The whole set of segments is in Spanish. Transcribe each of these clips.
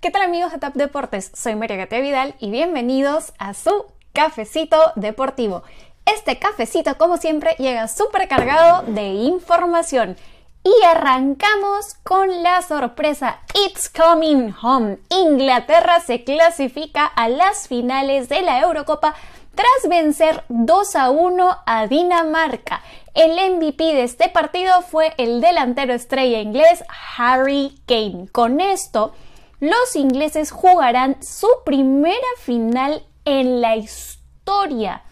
¿Qué tal amigos de Tap Deportes? Soy María Gatea Vidal y bienvenidos a su cafecito deportivo. Este cafecito, como siempre, llega súper cargado de información. Y arrancamos con la sorpresa It's Coming Home. Inglaterra se clasifica a las finales de la Eurocopa tras vencer 2 a 1 a Dinamarca. El MVP de este partido fue el delantero estrella inglés Harry Kane. Con esto, los ingleses jugarán su primera final en la historia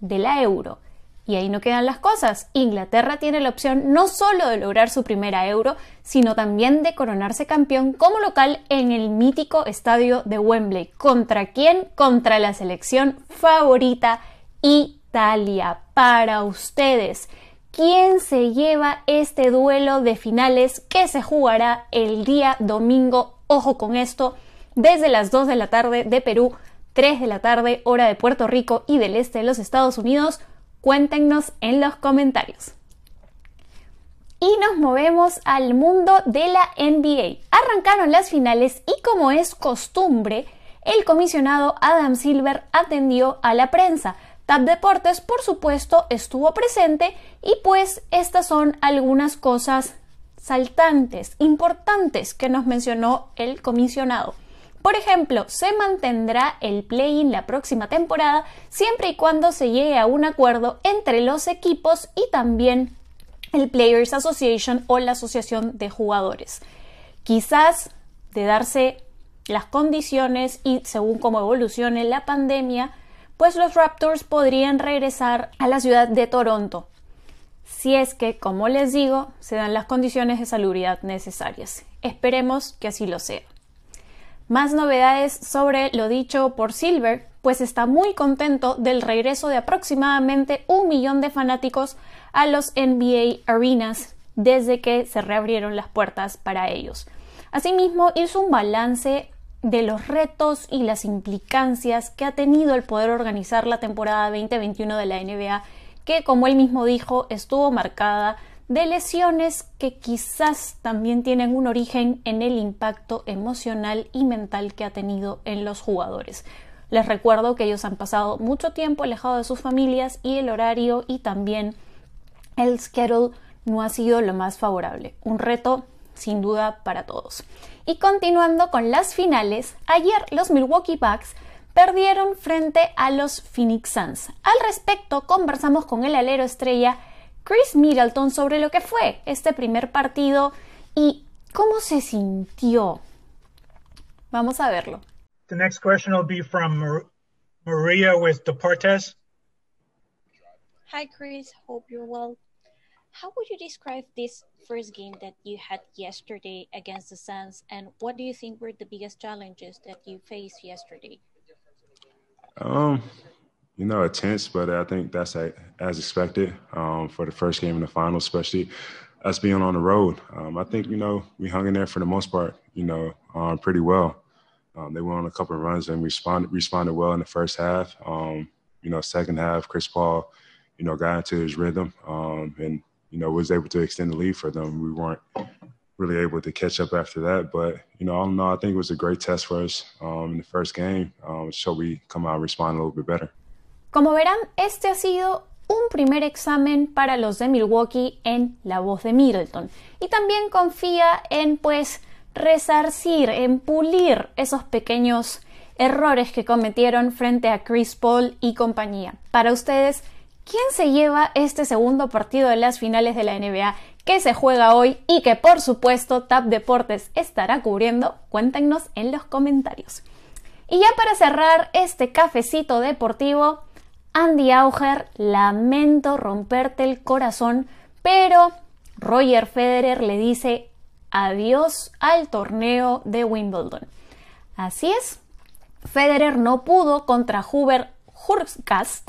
de la euro. Y ahí no quedan las cosas. Inglaterra tiene la opción no solo de lograr su primera euro, sino también de coronarse campeón como local en el mítico estadio de Wembley. ¿Contra quién? Contra la selección favorita Italia. Para ustedes, ¿quién se lleva este duelo de finales que se jugará el día domingo Ojo con esto, desde las 2 de la tarde de Perú, 3 de la tarde hora de Puerto Rico y del este de los Estados Unidos, cuéntenos en los comentarios. Y nos movemos al mundo de la NBA. Arrancaron las finales y como es costumbre, el comisionado Adam Silver atendió a la prensa. TAP Deportes, por supuesto, estuvo presente y pues estas son algunas cosas saltantes, importantes que nos mencionó el comisionado. Por ejemplo, se mantendrá el play-in la próxima temporada siempre y cuando se llegue a un acuerdo entre los equipos y también el Players Association o la Asociación de Jugadores. Quizás de darse las condiciones y según cómo evolucione la pandemia, pues los Raptors podrían regresar a la ciudad de Toronto si es que, como les digo, se dan las condiciones de salubridad necesarias. Esperemos que así lo sea. Más novedades sobre lo dicho por Silver, pues está muy contento del regreso de aproximadamente un millón de fanáticos a los NBA Arenas desde que se reabrieron las puertas para ellos. Asimismo, hizo un balance de los retos y las implicancias que ha tenido el poder organizar la temporada 2021 de la NBA que, como él mismo dijo, estuvo marcada de lesiones que quizás también tienen un origen en el impacto emocional y mental que ha tenido en los jugadores. Les recuerdo que ellos han pasado mucho tiempo alejados de sus familias y el horario y también el schedule no ha sido lo más favorable. Un reto sin duda para todos. Y continuando con las finales, ayer los Milwaukee Bucks perdieron frente a los Phoenix Suns. Al respecto, conversamos con el alero estrella Chris Middleton sobre lo que fue este primer partido y cómo se sintió. Vamos a verlo. The next question will be from Maria with Deportes. Hi, Chris. Hope you're well. How would you describe this first game that you had yesterday against the Suns, and what do you think were the biggest challenges that you faced yesterday? Um, you know, intense, but I think that's a, as expected um, for the first game in the final, especially us being on the road. Um, I think you know we hung in there for the most part, you know, um, pretty well. Um, they went on a couple of runs and responded responded well in the first half. Um, you know, second half, Chris Paul, you know, got into his rhythm um, and you know was able to extend the lead for them. We weren't really able to catch up after that. But you know, all in all, I think it was a great test for us um, in the first game. Um, so we come out and respond a little bit better. Como verán, este ha sido un primer examen para los de Milwaukee en la voz de Middleton y también confía en pues resarcir, en pulir esos pequeños errores que cometieron frente a Chris Paul y compañía. Para ustedes, ¿quién se lleva este segundo partido de las finales de la NBA? que se juega hoy y que por supuesto TAP Deportes estará cubriendo, cuéntenos en los comentarios. Y ya para cerrar este cafecito deportivo, Andy Auger, lamento romperte el corazón, pero Roger Federer le dice adiós al torneo de Wimbledon. Así es, Federer no pudo contra Hubert Hurkacz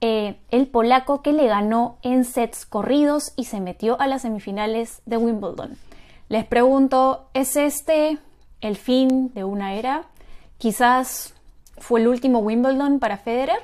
eh, el polaco que le ganó en sets corridos y se metió a las semifinales de Wimbledon. Les pregunto, ¿es este el fin de una era? Quizás fue el último Wimbledon para Federer.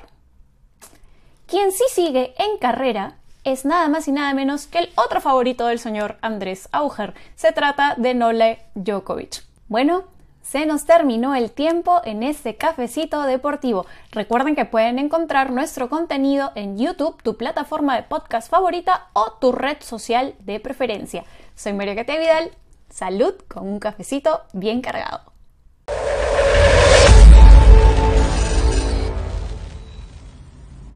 Quien sí sigue en carrera es nada más y nada menos que el otro favorito del señor Andrés Auger. Se trata de Nole Djokovic. Bueno, se nos terminó el tiempo en este cafecito deportivo. Recuerden que pueden encontrar nuestro contenido en YouTube, tu plataforma de podcast favorita o tu red social de preferencia. Soy María Cate Vidal. Salud con un cafecito bien cargado.